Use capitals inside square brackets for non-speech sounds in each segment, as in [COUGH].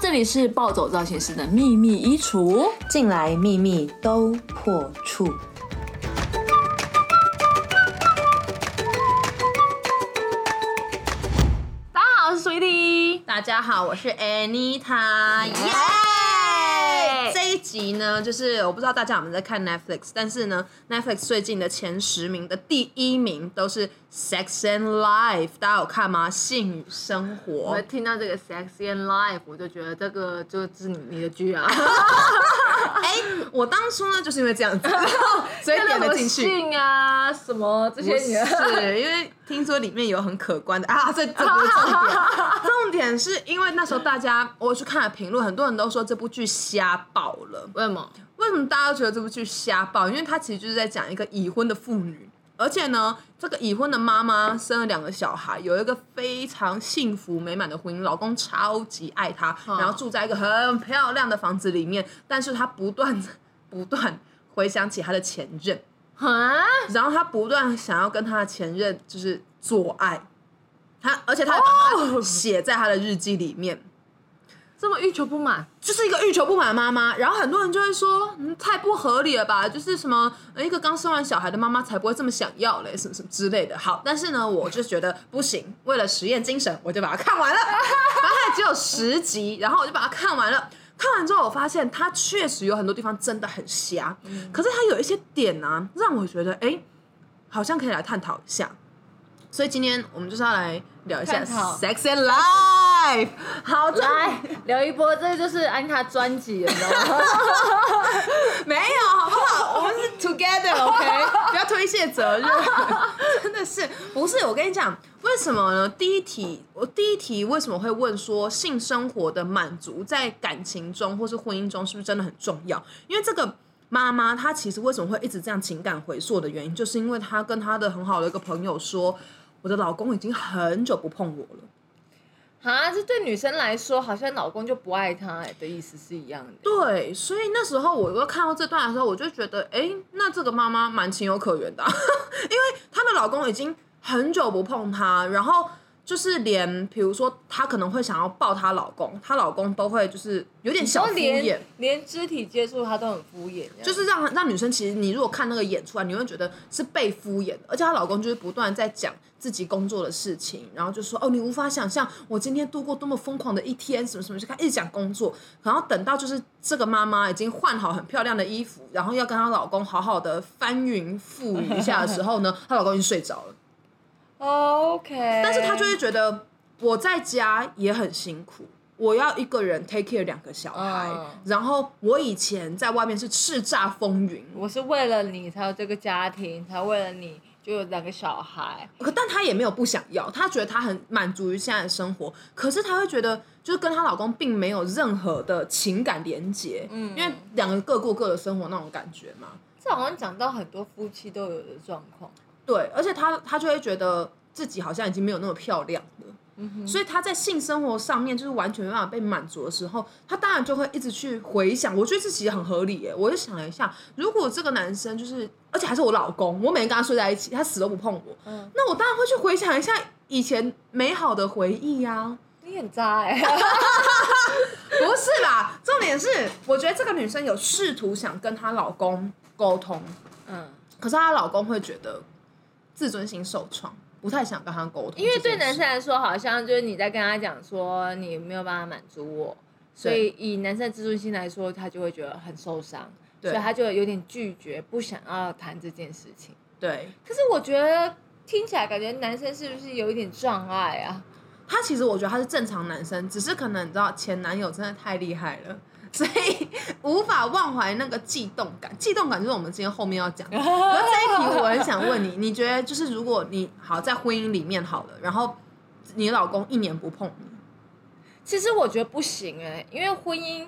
这里是暴走造型师的秘密衣橱，进来秘密都破处。大家好，我是 Sweetie。大家好，我是 Anita，集呢，就是我不知道大家有没有在看 Netflix，但是呢，Netflix 最近的前十名的第一名都是 Sex and Life，大家有看吗？性与生活我。听到这个 Sexy and Life，我就觉得这个就是你你的剧啊，[LAUGHS] 哎、我当初呢就是因为这样子，[LAUGHS] 所以点了进去。信啊，什么这些是，因为听说里面有很可观的啊，这这不是重点，重点是因为那时候大家我去看了评论，很多人都说这部剧瞎爆了。为什么？为什么大家都觉得这部剧瞎爆？因为它其实就是在讲一个已婚的妇女，而且呢，这个已婚的妈妈生了两个小孩，有一个非常幸福美满的婚姻，老公超级爱她，然后住在一个很漂亮的房子里面，但是她不断 [LAUGHS] 不断回想起她的前任，啊？然后她不断想要跟她的前任就是做爱，她而且她还写在她的日记里面。这么欲求不满？就是一个欲求不满的妈妈，然后很多人就会说，嗯，太不合理了吧？就是什么呃一个刚生完小孩的妈妈才不会这么想要嘞，什么什么之类的。好，但是呢，我就觉得不行，为了实验精神，我就把它看完了。然 [LAUGHS] 后它也只有十集，然后我就把它看完了。看完之后，我发现它确实有很多地方真的很瞎，可是它有一些点呢、让我觉得，哎，好像可以来探讨一下。所以今天我们就是要来聊一下 Sex and Life。好，这来聊一波，这个就是安塔专辑，你知道吗？[LAUGHS] 没有，好不好？我们是 together，OK，[LAUGHS] 不要推卸责任。[LAUGHS] 真的是，不是？我跟你讲，为什么呢？第一题，我第一题为什么会问说性生活的满足在感情中或是婚姻中是不是真的很重要？因为这个。妈妈她其实为什么会一直这样情感回溯的原因，就是因为她跟她的很好的一个朋友说，我的老公已经很久不碰我了。啊，这对女生来说，好像老公就不爱她的意思是一样的。对，所以那时候我又看到这段的时候，我就觉得，哎，那这个妈妈蛮情有可原的、[LAUGHS] 因为她的老公已经很久不碰她，然后就是连比如说她可能会想要抱她老公，她老公都会就是有点小敷衍。连肢体接触她都很敷衍，就是让让女生，其实你如果看那个演出来，你会觉得是被敷衍的，而且她老公就是不断在讲自己工作的事情，然后就说哦，你无法想象我今天度过多么疯狂的一天，什么什么，就开始讲工作，然后等到就是这个妈妈已经换好很漂亮的衣服，然后要跟她老公好好的翻云覆雨一下的时候呢，她老公已经睡着了，OK，但是她就会觉得我在家也很辛苦。我要一个人 take care 两个小孩，嗯然后我以前在外面是叱咤风云，我是为了你才有这个家庭，才为了你就有两个小孩。可但她也没有不想要，她觉得她很满足于现在的生活，可是她会觉得就是跟她老公并没有任何的情感连结，嗯，因为两个各过各的生活那种感觉嘛。这好像讲到很多夫妻都有的状况。对，而且她她就会觉得自己好像已经没有那么漂亮了。嗯所以她在性生活上面就是完全没办法被满足的时候，她当然就会一直去回想。我觉得这其实很合理耶。我就想了一下，如果这个男生就是，而且还是我老公，我每天跟他睡在一起，他死都不碰我，嗯那我当然会去回想一下以前美好的回忆呀、你很渣哎 [LAUGHS] [LAUGHS] 不是啦，重点是我觉得这个女生有试图想跟她老公沟通，嗯，可是她老公会觉得自尊心受创，不太想跟他沟通。因为对男生来说，好像就是你在跟他讲说你没有办法满足我，所以以男生的自尊心来说，他就会觉得很受伤，所以他就有点拒绝，不想要谈这件事情。对可是我觉得听起来感觉男生是不是有一点障碍啊？他其实我觉得他是正常男生，只是可能你知道前男友真的太厉害了。所以 [LAUGHS] 无法忘怀那个悸动感，悸动感就是我们今天后面要讲的。可是这一题我很想问你，你觉得就是如果你好在婚姻里面好了，然后你老公一年不碰你，其实我觉得不行哎、因为婚姻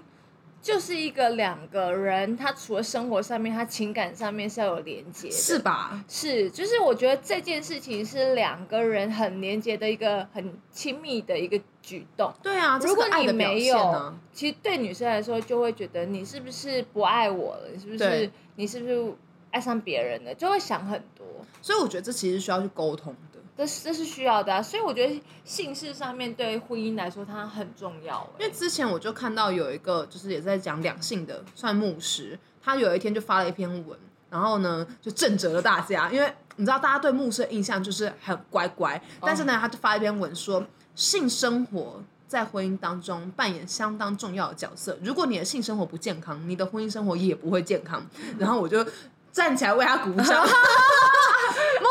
就是一个两个人，他除了生活上面，他情感上面是要有连接的，是吧？是，就是我觉得这件事情是两个人很连接的一个很亲密的一个举动。对啊，如果你没有其实对女生来说就会觉得你是不是不爱我了？你是不是你是不是爱上别人了？就会想很多。所以我觉得这其实需要去沟通的。这是这是需要的、啊，所以我觉得姓氏上面对婚姻来说它很重要、欸。因为之前我就看到有一个就是也在讲两性的，算牧师，他有一天就发了一篇文，然后呢就震慑了大家，因为你知道大家对牧师的印象就是很乖乖，但是呢他就发一篇文说性生活。在婚姻当中扮演相当重要的角色。如果你的性生活不健康，你的婚姻生活也不会健康。然后我就站起来为他鼓掌。[LAUGHS]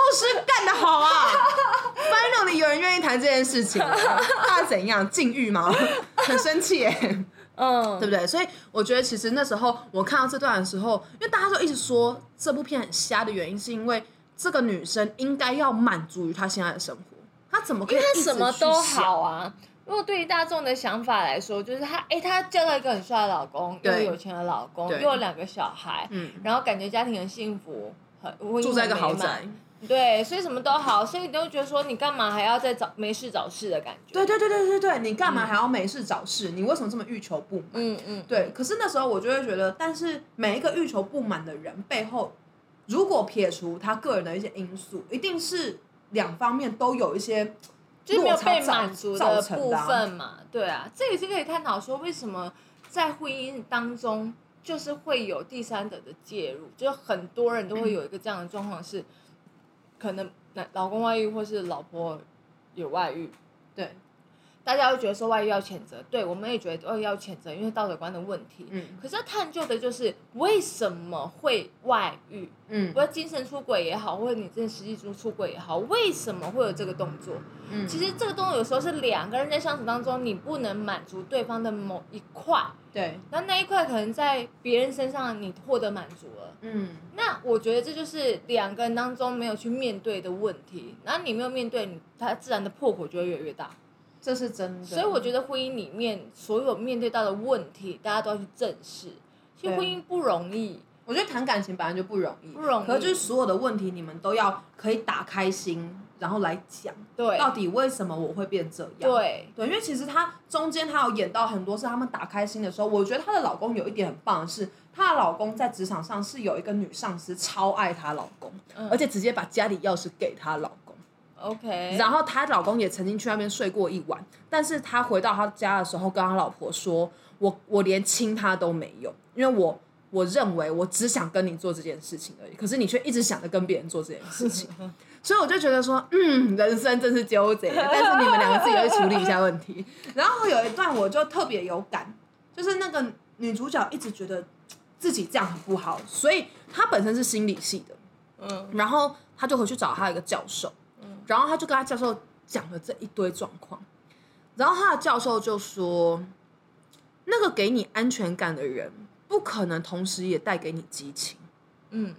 牧师干得好啊！[LAUGHS] Finally 有人愿意谈这件事情了，他怎样禁欲吗？[LAUGHS] 很生气耶。嗯，对不对？所以我觉得其实那时候我看到这段的时候，因为大家都一直说这部片很瞎的原因，是因为这个女生应该要满足于她现在的生活，她怎么可以因为她什么都好啊。如果对于大众的想法来说，就是她，哎，她交到一个很帅的老公，又有钱的老公，又有两个小孩，嗯，然后感觉家庭很幸福，很住在一个豪宅。对，所以什么都好，所以你都觉得说你干嘛还要再找没事找事的感觉？对对对对对对，你干嘛还要没事找事？你为什么这么欲求不满？嗯嗯，对，可是那时候我就会觉得，但是每一个欲求不满的人背后，如果撇除他个人的一些因素，一定是两方面都有一些 [TSK] 就是没有被满足的部分嘛，对啊，这也是可以探讨说为什么在婚姻当中就是会有第三者的介入，就是很多人都会有一个这样的状况是，可能男老公外遇或是老婆有外遇，对，大家会觉得说外遇要谴责，对我们也觉得外遇要谴责，因为道德观的问题。嗯可是要探究的就是为什么会外遇，嗯不，要精神出轨也好，或者你真的实际出出轨也好，为什么会有这个动作？嗯其实这个动作有时候是两个人在相处当中，你不能满足对方的某一块，对，那那一块可能在别人身上你获得满足了。嗯那我觉得这就是两个人当中没有去面对的问题，然后你没有面对，你它自然的破口就会越来越大。这是真的。所以我觉得婚姻里面所有面对到的问题，大家都要去正视。其实婚姻不容易，我觉得谈感情本来就不容易，不容易可是就是所有的问题，你们都要可以打开心，然后来讲，对到底为什么我会变这样？对，对，因为其实她中间她有演到很多是他们打开心的时候，我觉得她的老公有一点很棒的是，她的老公在职场上是有一个女上司超爱她老公，嗯而且直接把家里钥匙给她老公。OK，然后她老公也曾经去那边睡过一晚，但是她回到她家的时候，跟她老婆说：“我我连亲她都没有，因为我我认为我只想跟你做这件事情而已，可是你却一直想着跟别人做这件事情。[LAUGHS] ”所以我就觉得说，嗯，人生真是纠结，但是你们两个自己要去处理一下问题。然后有一段我就特别有感，就是那个女主角一直觉得自己这样很不好，所以她本身是心理系的，嗯然后她就回去找她一个教授，然后他就跟他教授讲了这一堆状况，然后他的教授就说，那个给你安全感的人，不可能同时也带给你激情，嗯，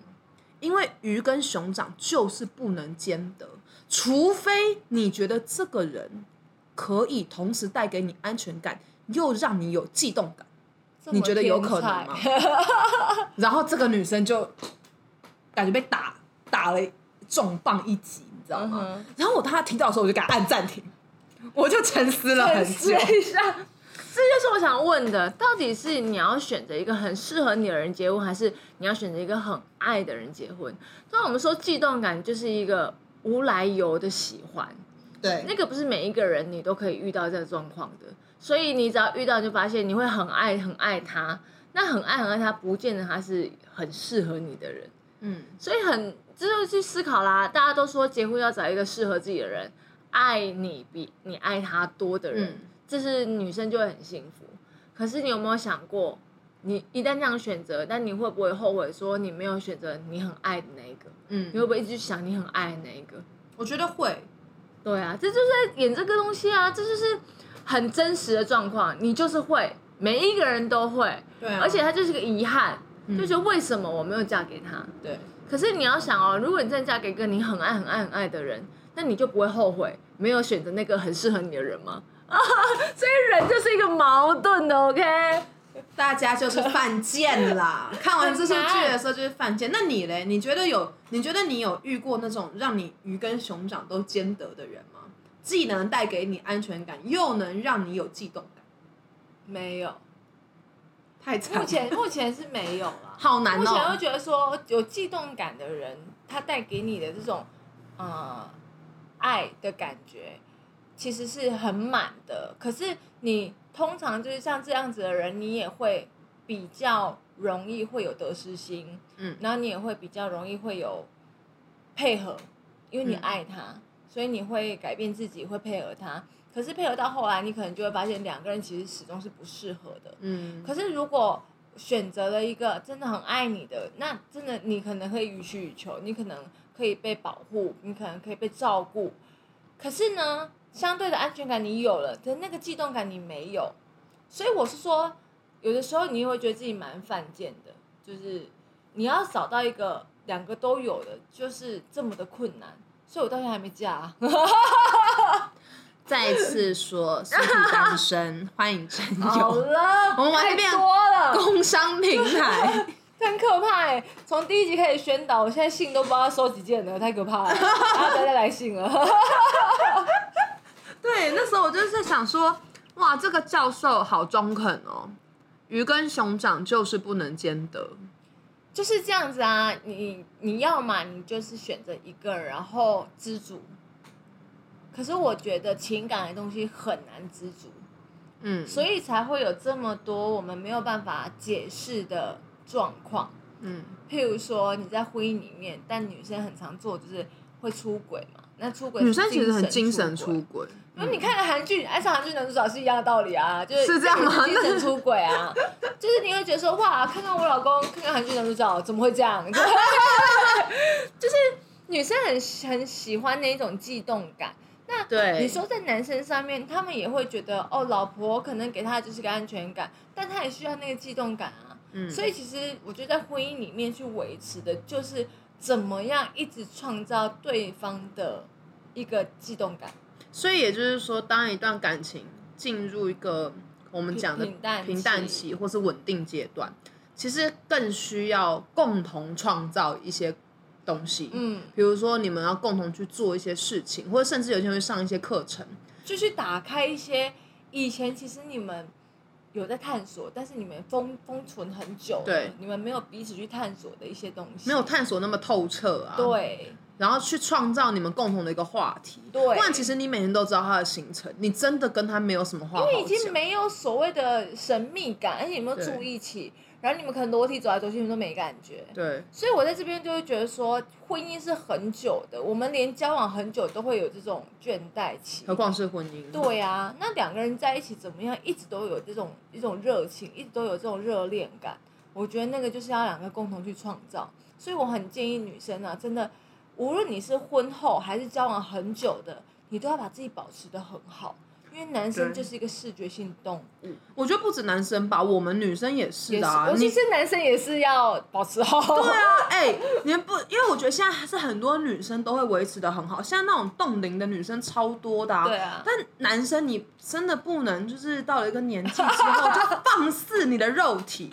因为鱼跟熊掌就是不能兼得，除非你觉得这个人可以同时带给你安全感，又让你有悸动感。你觉得有可能天吗才？[LAUGHS] 然后这个女生就感觉被打打了重磅一击，你知道吗？嗯哼然后我当他听到的时候，我就给他按暂停，我就沉思了很久。一下，这就是我想问的，到底是你要选择一个很适合你的人结婚，还是你要选择一个很爱的人结婚？那我们说悸动感就是一个无来由的喜欢，对那个不是每一个人你都可以遇到这个状况的，所以你只要遇到，你就发现你会很爱很爱他，那很爱很爱他，不见得他是很适合你的人。嗯，所以很这就去思考啦。大家都说结婚要找一个适合自己的人，爱你比你爱他多的人，嗯这是女生就会很幸福。可是你有没有想过，你一旦这样选择，但你会不会后悔说你没有选择你很爱的那一个？嗯你会不会一直想你很爱的那一个？我觉得会，对啊，这就是在演这个东西啊，这就是很真实的状况。你就是会，每一个人都会，对啊，而且它就是个遗憾，就觉得为什么我没有嫁给他？对，可是你要想哦，如果你真的嫁给一个你很爱、很爱、很爱的人，那你就不会后悔没有选择那个很适合你的人吗？啊，[LAUGHS] 所以人就是一个矛盾的，OK？大家就是犯贱啦。[LAUGHS] 看完这出剧的时候就是犯贱。那你嘞？你觉得有？你觉得你有遇过那种让你鱼跟熊掌都兼得的人吗？既能带给你安全感，又能让你有悸动感，没有，太惨。目前目前是没有了。[LAUGHS] 好难目前会哦。觉得说有悸动感的人，他带给你的这种呃爱的感觉其实是很满的。可是你通常就是像这样子的人，你也会比较容易会有得失心，嗯然后你也会比较容易会有配合，因为你嗯爱他，所以你会改变自己，会配合他。可是配合到后来，你可能就会发现两个人其实始终是不适合的。嗯，可是如果选择了一个真的很爱你的，那真的你可能可以予取予求，你可能可以被保护，你可能可以被照顾。可是呢，相对的安全感你有了，可是那个悸动感你没有，所以我是说，有的时候你也会觉得自己蛮犯贱的，就是你要找到一个两个都有的，就是这么的困难。所以我到现在还没嫁、啊。[LAUGHS] 再次说实体单身，[LAUGHS] 欢迎征好，了，我们完全变多了，工商平台。[LAUGHS] 很可怕哎！从第一集开始宣导，我现在信都不知道收几件了，太可怕了，[LAUGHS] 然后不要再来信了。对，那时候我就是在想说，哇，这个教授好中肯哦，鱼跟熊掌就是不能兼得。就是这样子啊，你你要嘛，你就是选择一个，然后知足。可是我觉得情感的东西很难知足，嗯，所以才会有这么多我们没有办法解释的状况。嗯，譬如说你在婚姻里面，但女生很常做就是会出轨嘛，那出轨女生其实很精神出轨出轨。因为你看了韩剧，爱上韩剧男主角是一样的道理啊，就是是这样吗精神出轨啊，[LAUGHS] 就是你会觉得说哇，看看我老公，看看韩剧男主角怎么会这样？[LAUGHS] 就是女生很很喜欢那种悸动感。那对你说在男生上面，他们也会觉得哦，老婆可能给他就是个安全感，但他也需要那个悸动感啊。嗯，所以其实我觉得在婚姻里面去维持的就是怎么样一直创造对方的一个悸动感。所以也就是说，当一段感情进入一个我们讲的平淡期或是稳定阶段，其实更需要共同创造一些东西。嗯，比如说你们要共同去做一些事情，或者甚至有些人会上一些课程。就去打开一些以前其实你们有在探索，但是你们封封存很久，对。你们没有彼此去探索的一些东西，没有探索那么透彻啊，，对。然后去创造你们共同的一个话题，对。不然其实你每天都知道他的行程，你真的跟他没有什么话好因为已经。没有所谓的神秘感，而且有没有住一起，然后你们可能裸体走来走去，你们都没感觉。对，所以我在这边就会觉得说，婚姻是很久的，我们连交往很久都会有这种倦怠期，何况是婚姻。对啊，那两个人在一起怎么样，一直都有这种一种热情，一直都有这种热恋感。我觉得那个就是要两个共同去创造。所以我很建议女生啊，真的，无论你是婚后还是交往很久的，你都要把自己保持的很好，因为男生就是一个视觉性动物，我觉得不止男生吧，我们女生也是也是，的啊。尤其你是男生也是要保持好。[LAUGHS] 对啊，哎、你们不，因为我觉得现在还是很多女生都会维持的很好，像那种冻龄的女生超多的啊。对啊但男生你真的不能，就是到了一个年纪之后就放肆你的肉体，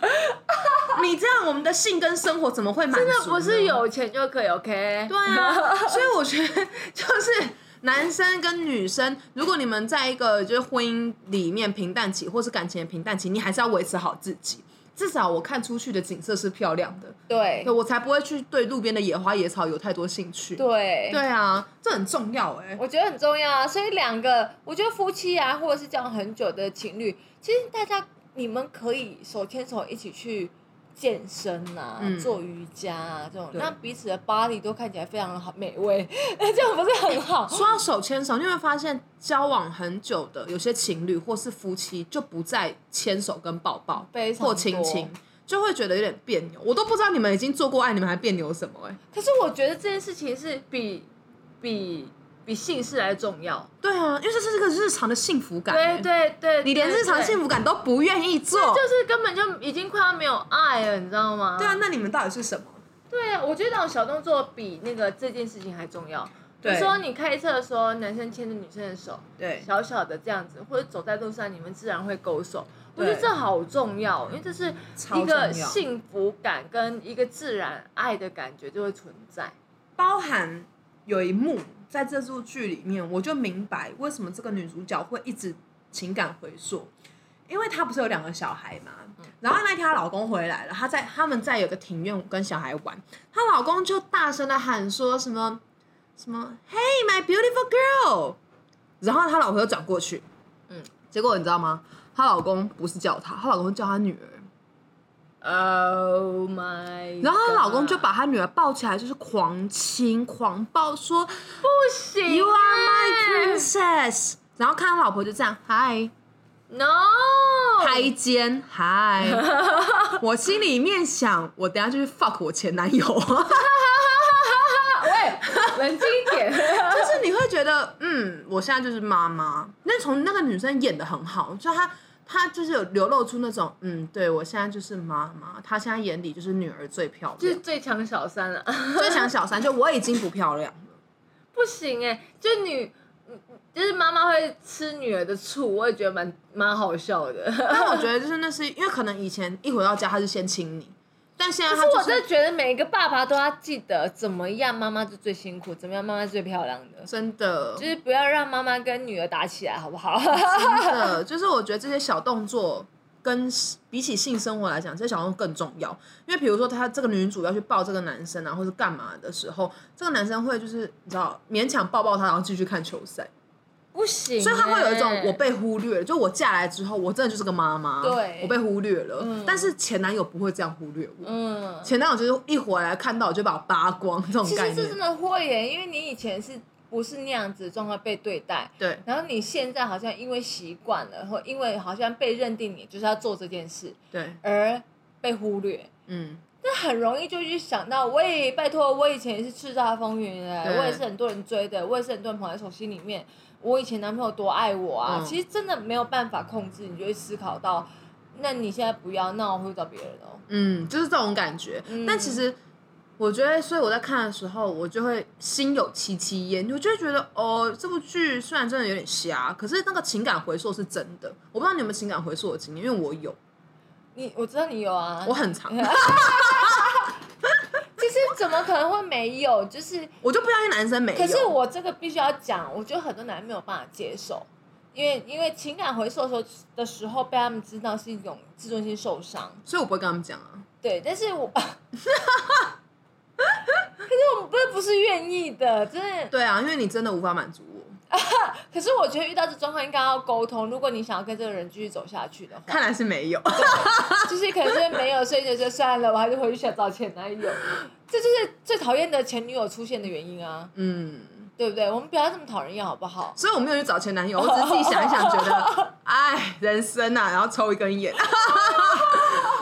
[LAUGHS] 你这样我们的性跟生活怎么会满足？真的不是。有钱就可以，OK？对啊，所以我觉得就是男生跟女生，如果你们在一个就是婚姻里面平淡期，或是感情的平淡期，你还是要维持好自己。至少我看出去的景色是漂亮的，对对我才不会去对路边的野花野草有太多兴趣。对对啊，这很重要哎、我觉得很重要啊。所以两个，我觉得夫妻啊，或者是这样很久的情侣，其实大家你们可以手牵手一起去健身啊，嗯做瑜伽啊，这种对让彼此的 body 都看起来非常的好美味，那 [LAUGHS] 这样不是很好？说到手牵手，你有没有发现交往很久的有些情侣或是夫妻就不再牵手跟抱抱或亲亲，就会觉得有点别扭。我都不知道你们已经做过爱，你们还别扭什么哎、可是我觉得这件事情是比比比姓氏来重要。对啊，因为这是这个日常的幸福感、欸。对对对，你连日常幸福福感都不愿意做，就是根本就已经快要没有爱了，你知道吗？对啊，那你们到底是什么？对啊，我觉得那种小动作比那个这件事情还重要。比对如说你开车的时候，男生牵着女生的手，对小小的这样子，或者走在路上，你们自然会勾手。我对觉得这好重要，因为这是一个幸福感跟一个自然爱的感觉就会存在。包含有一幕在这部剧里面，我就明白为什么这个女主角会一直情感回溯，因为她不是有两个小孩嘛，然后那天她老公回来了，她在他们在有个庭院跟小孩玩，她老公就大声的喊说什么。什么 “Hey my beautiful girl”，然后她老婆又转过去，嗯，结果你知道吗？她老公不是叫她，她老公叫她女儿。Oh my！然后她老公就把她女儿抱起来，就是狂亲狂抱，说不行，You are my 欸 princess。然后看她老婆就这样，，Hi，No，拍肩，，Hi。[LAUGHS] 我心里面想，我等下就去 fuck 我前男友。喂，冷静一点。[LAUGHS] 就是你会觉得，嗯，我现在就是妈妈。那从那个女生演的很好，就她她就是有流露出那种，嗯，对我现在就是妈妈，她现在眼里就是女儿最漂亮就是，最强小三了，最强小三，就我已经不漂亮了。[LAUGHS] 不行哎，就女，嗯就是妈妈会吃女儿的醋，我也觉得蛮蛮好笑的。但我觉得就是那是因为可能以前一回到家他是先亲你，但现在可是我他真的觉得每一个爸爸都要记得，怎么样妈妈是最辛苦，怎么样妈妈是最漂亮的，真的就是不要让妈妈跟女儿打起来，好不好？真的 [LAUGHS] 就是我觉得这些小动作。跟比起性生活来讲，这些小动作更重要。因为比如说，她这个女主要去抱这个男生啊，或是干嘛的时候，这个男生会就是你知道勉强抱抱她，然后继续看球赛。不行欸，所以他会有一种我被忽略了，就我嫁来之后，我真的就是个妈妈，对。我被忽略了。但是前男友不会这样忽略我，嗯。前男友就是一回来看到我就把我扒光这种概念。其实这真。的会耶，因为你以前是不是那样子的状况被对待，对。然后你现在好像因为习惯了，或因为好像被认定你就是要做这件事，对，而被忽略，嗯，那很容易就去想到，喂，拜托，我以前也是叱咤风云的，我也是很多人追的，我也是很多人捧在手心里面，我以前男朋友多爱我啊，嗯其实真的没有办法控制，你就会思考到，那你现在不要，那我会找别人哦。嗯，就是这种感觉。嗯但其实我觉得，所以我在看的时候，我就会心有戚戚焉，我就会觉得，哦，这部剧虽然真的有点瞎，可是那个情感回溯是真的。我不知道你有没有情感回溯的经验，因为我有，你我知道你有啊，我很长，[LAUGHS] 怎么可能会没有？就是我就不相信男生没有。可是我这个必须要讲，我觉得很多男人没有办法接受，因为因为情感回溯的时候的时候被他们知道是一种自尊心受伤，所以我不会跟他们讲啊。对，但是我，[LAUGHS] 可是我们不是不是愿意的，真的。对啊，因为你真的无法满足我。[LAUGHS] 可是我觉得遇到这状况应该要沟通，如果你想要跟这个人继续走下去的话，看来是没有。就是可能是没有，所以就就算了，我还是回去想找前男友，[LAUGHS] 这就是最讨厌的前女友出现的原因啊，嗯，对不对？我们不要这么讨人厌好不好？所以我没有去找前男友，我只是自己想一想，[LAUGHS] 觉得，哎，人生啊，然后抽一根烟。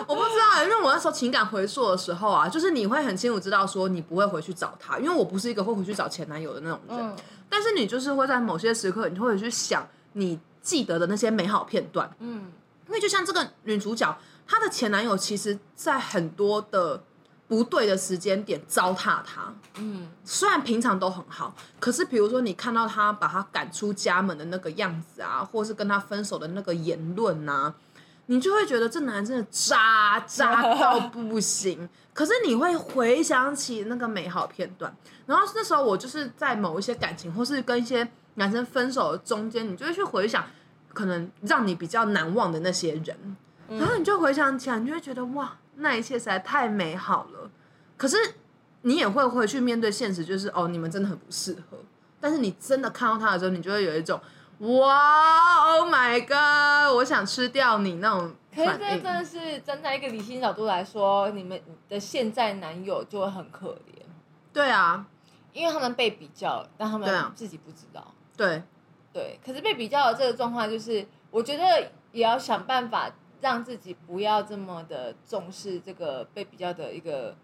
我不知道，因为我那时候情感回溯的时候啊，就是你会很清楚知道说你不会回去找他，因为我不是一个会回去找前男友的那种人，嗯但是你就是会在某些时刻，你会去想你记得的那些美好片段，嗯。因为就像这个女主角，她的前男友其实在很多的不对的时间点糟蹋她，嗯。虽然平常都很好，可是比如说你看到他把她赶出家门的那个样子啊，或是跟他分手的那个言论啊，你就会觉得这男人真的渣渣 [LAUGHS] 到不行。可是你会回想起那个美好片段，然后那时候我就是在某一些感情或是跟一些男生分手的中间，你就会去回想可能让你比较难忘的那些人，然后你就回想起来，你就会觉得哇，那一切实在太美好了。可是你也会回去面对现实，就是哦，你们真的很不适合。但是你真的看到他的时候，你就会有一种哇，Oh my god，我想吃掉你那种可是。这真的是站在一个理性角度来说，你们的现在男友就会很可怜，对啊，因为他们被比较，但他们自己不知道。对，对，可是被比较的这个状况，就是我觉得也要想办法让自己不要这么的重视这个被比较的一个，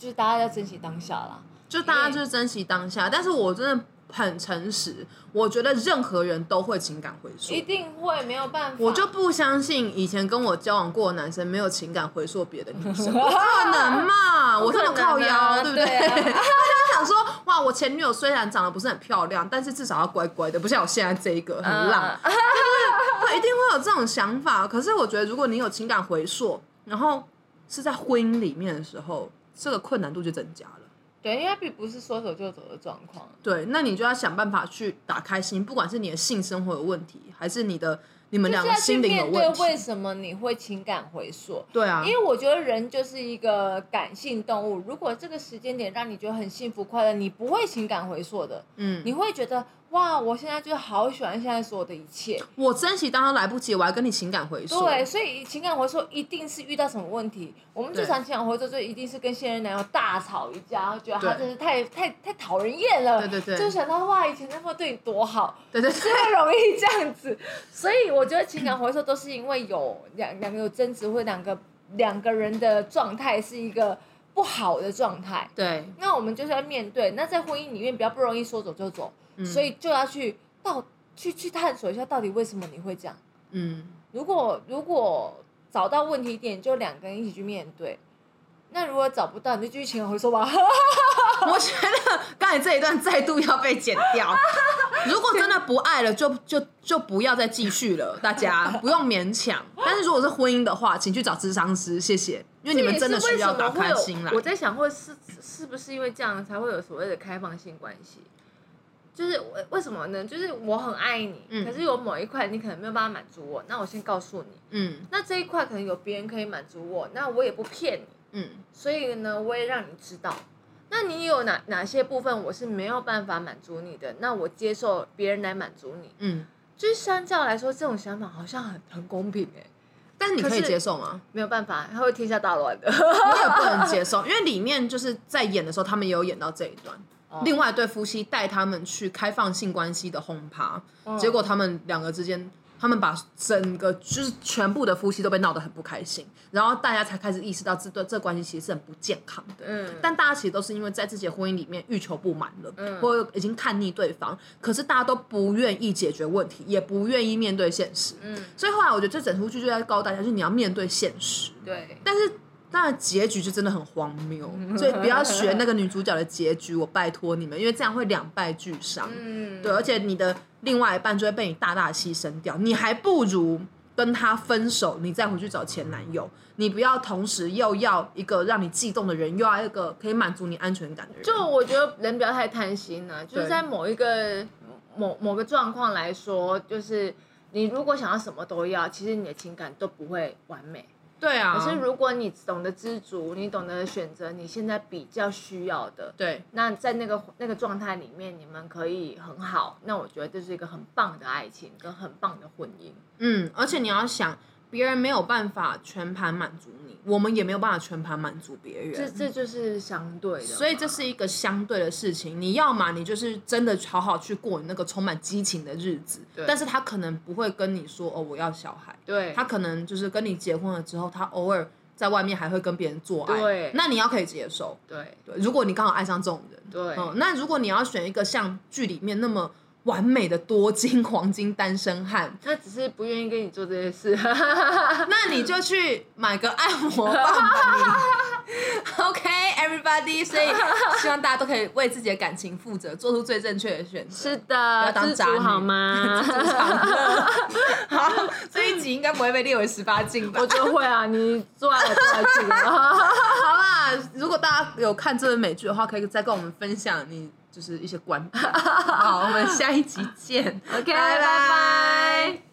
就是大家要珍惜当下啦。就大家就是珍惜当下。但是我真的很诚实，我觉得任何人都会情感回溯一。定会没有办法，我就不相信以前跟我交往过的男生没有情感回溯别的女生，不可能嘛！[LAUGHS] 我这么靠腰，对不对？对啊 [LAUGHS] 他就想说，哇，我前女友虽然长得不是很漂亮，但是至少要乖乖的，不像我现在这一个很浪。[LAUGHS] 啊会一定会有这种想法。可是我觉得，如果你有情感回溯，然后是在婚姻里面的时候，这个困难度就增加了。对，因为它并不是说走就走的状况。对，那你就要想办法去打开心，不管是你的性生活有问题，还是你的你们两个心灵有面对问题。为什么你会情感回溯。对啊，因为我觉得人就是一个感性动物，如果这个时间点让你觉得很幸福快乐，你不会情感回溯的，嗯，你会觉得哇，我现在就好喜欢现在所有的一切。我珍惜当然来不及，我要跟你情感回溯。对，所以情感回溯一定是遇到什么问题，我们最常情感回溯就一定是跟现任男友大吵一架，然后觉得他真是太太太讨人厌了，对对对就想到哇，以前那么对你多好，对对就对，会容易这样子。所以我觉得情感回溯都是因为有两两个有争执，或两个两个人的状态是一个不好的状态。对，那我们就是要面对。那在婚姻里面比较不容易说走就走，嗯所以就要去到去去探索一下，到底为什么你会这样。嗯，如果如果找到问题点，就两个人一起去面对。那如果找不到，你就继续情感回说吧。[LAUGHS] 我觉得刚才这一段再度要被剪掉。[LAUGHS] 如果真的不爱了，就就就不要再继续了，大家 [LAUGHS] 不用勉强。但是如果是婚姻的话，请去找智商师，谢谢，因为你们真的需要打开心来我。在想，会是是不是因为这样才会有所谓的开放性关系？就是为为什么呢？就是我很爱你，嗯可是有某一块你可能没有办法满足我，那我先告诉你，嗯那这一块可能有别人可以满足我，那我也不骗你，嗯，所以呢，我也让你知道。那你有哪哪些部分我是没有办法满足你的？那我接受别人来满足你。嗯，就是相较来说，这种想法好像很很公平哎、但你可以可是接受吗？没有办法，他会天下大乱的。我也不能接受，[LAUGHS] 因为里面就是在演的时候，他们也有演到这一段。哦另外一对夫妻带他们去开放性关系的轰趴，嗯结果他们两个之间，他们把整个就是全部的夫妻都被闹得很不开心，然后大家才开始意识到这对这关系其实是很不健康的。嗯，但大家其实都是因为在自己的婚姻里面欲求不满了，嗯或者已经看腻对方，可是大家都不愿意解决问题，也不愿意面对现实。嗯，所以后来我觉得这整出剧就在告诉大家，就是你要面对现实。对，但是当然结局就真的很荒谬，所以不要学那个女主角的结局，我拜托你们，因为这样会两败俱伤。嗯，对，而且你的另外一半就会被你大大牺牲掉，你还不如跟他分手，你再回去找前男友。你不要同时又要一个让你悸动的人，又要一个可以满足你安全感的人。就我觉得人不要太贪心了，就是在某一个某某个状况来说，就是你如果想要什么都要，其实你的情感都不会完美。对啊，可是如果你懂得知足，你懂得选择你现在比较需要的，对那在那个那个状态里面，你们可以很好。那我觉得这是一个很棒的爱情，跟很棒的婚姻。嗯，而且你要想，别人没有办法全盘满足你，我们也没有办法全盘满足别人。这这就是相对的，所以这是一个相对的事情，你要嘛，你就是真的好好去过你那个充满激情的日子，对。但是他可能不会跟你说哦，我要小孩，对。他可能就是跟你结婚了之后，他偶尔在外面还会跟别人做爱，对。那你要可以接受，对。对，如果你刚好爱上这种人，对。嗯，那如果你要选一个像剧里面那么完美的多金黄金单身汉，他只是不愿意跟你做这些事。[LAUGHS] 那你就去买个按摩棒吧你。[LAUGHS] OK，everybody，、所以希望大家都可以为自己的感情负责，做出最正确的选择。是的，要当渣女好吗？[LAUGHS] 好，这一集应该不会被列为十八禁吧我？觉得会啊，你做爱了多少次了？好啦，如果大家有看这部美剧的话，可以再跟我们分享你就是一些观点。[LAUGHS] 好，我们下一集见。OK，拜拜。